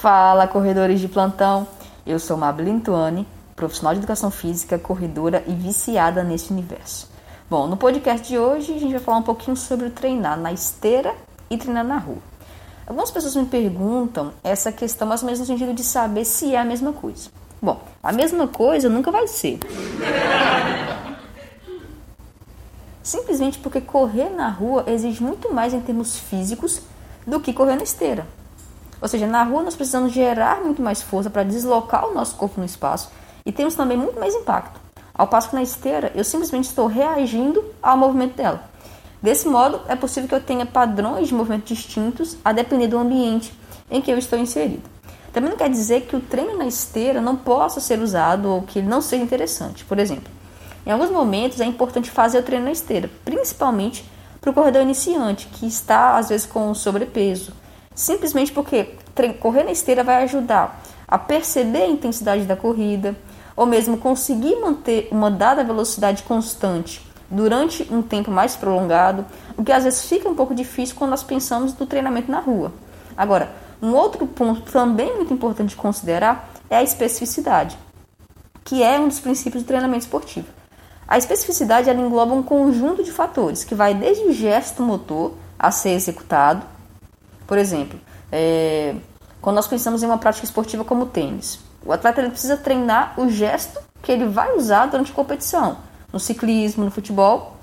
Fala, corredores de plantão! Eu sou Mabel Tuani, profissional de educação física, corredora e viciada nesse universo. Bom, no podcast de hoje a gente vai falar um pouquinho sobre treinar na esteira e treinar na rua. Algumas pessoas me perguntam essa questão mais ou menos no sentido de saber se é a mesma coisa. Bom, a mesma coisa nunca vai ser. Simplesmente porque correr na rua exige muito mais em termos físicos do que correr na esteira. Ou seja, na rua nós precisamos gerar muito mais força para deslocar o nosso corpo no espaço e temos também muito mais impacto. Ao passo que na esteira eu simplesmente estou reagindo ao movimento dela. Desse modo, é possível que eu tenha padrões de movimento distintos a depender do ambiente em que eu estou inserido. Também não quer dizer que o treino na esteira não possa ser usado ou que ele não seja interessante. Por exemplo, em alguns momentos é importante fazer o treino na esteira, principalmente para o corredor iniciante, que está às vezes com sobrepeso, simplesmente porque correr na esteira vai ajudar a perceber a intensidade da corrida, ou mesmo conseguir manter uma dada velocidade constante durante um tempo mais prolongado, o que às vezes fica um pouco difícil quando nós pensamos no treinamento na rua. Agora, um outro ponto também muito importante de considerar é a especificidade, que é um dos princípios do treinamento esportivo. A especificidade ela engloba um conjunto de fatores que vai desde o gesto motor a ser executado, por exemplo, é, quando nós pensamos em uma prática esportiva como o tênis, o atleta ele precisa treinar o gesto que ele vai usar durante a competição. No ciclismo, no futebol,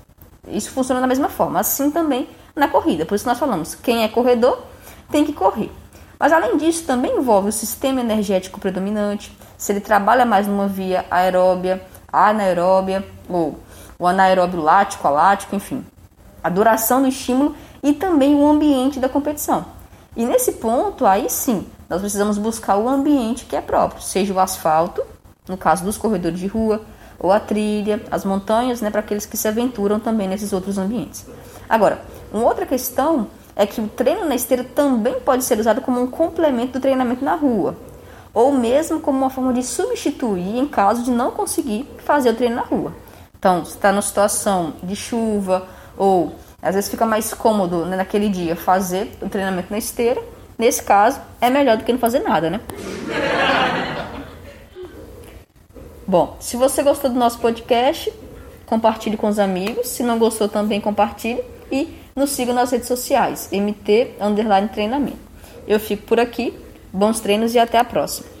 isso funciona da mesma forma. Assim também na corrida. Por isso nós falamos, quem é corredor tem que correr. Mas além disso, também envolve o sistema energético predominante, se ele trabalha mais numa via aeróbia, anaeróbia ou o anaeróbio lático, alático, enfim. A duração do estímulo e também o ambiente da competição. E nesse ponto, aí sim, nós precisamos buscar o ambiente que é próprio, seja o asfalto, no caso dos corredores de rua, ou a trilha, as montanhas, né, para aqueles que se aventuram também nesses outros ambientes. Agora, uma outra questão é que o treino na esteira também pode ser usado como um complemento do treinamento na rua, ou mesmo como uma forma de substituir em caso de não conseguir fazer o treino na rua. Então, se está numa situação de chuva ou às vezes fica mais cômodo né, naquele dia fazer o treinamento na esteira. Nesse caso, é melhor do que não fazer nada, né? Bom, se você gostou do nosso podcast, compartilhe com os amigos. Se não gostou, também compartilhe. E nos siga nas redes sociais, MT Underline Treinamento. Eu fico por aqui. Bons treinos e até a próxima.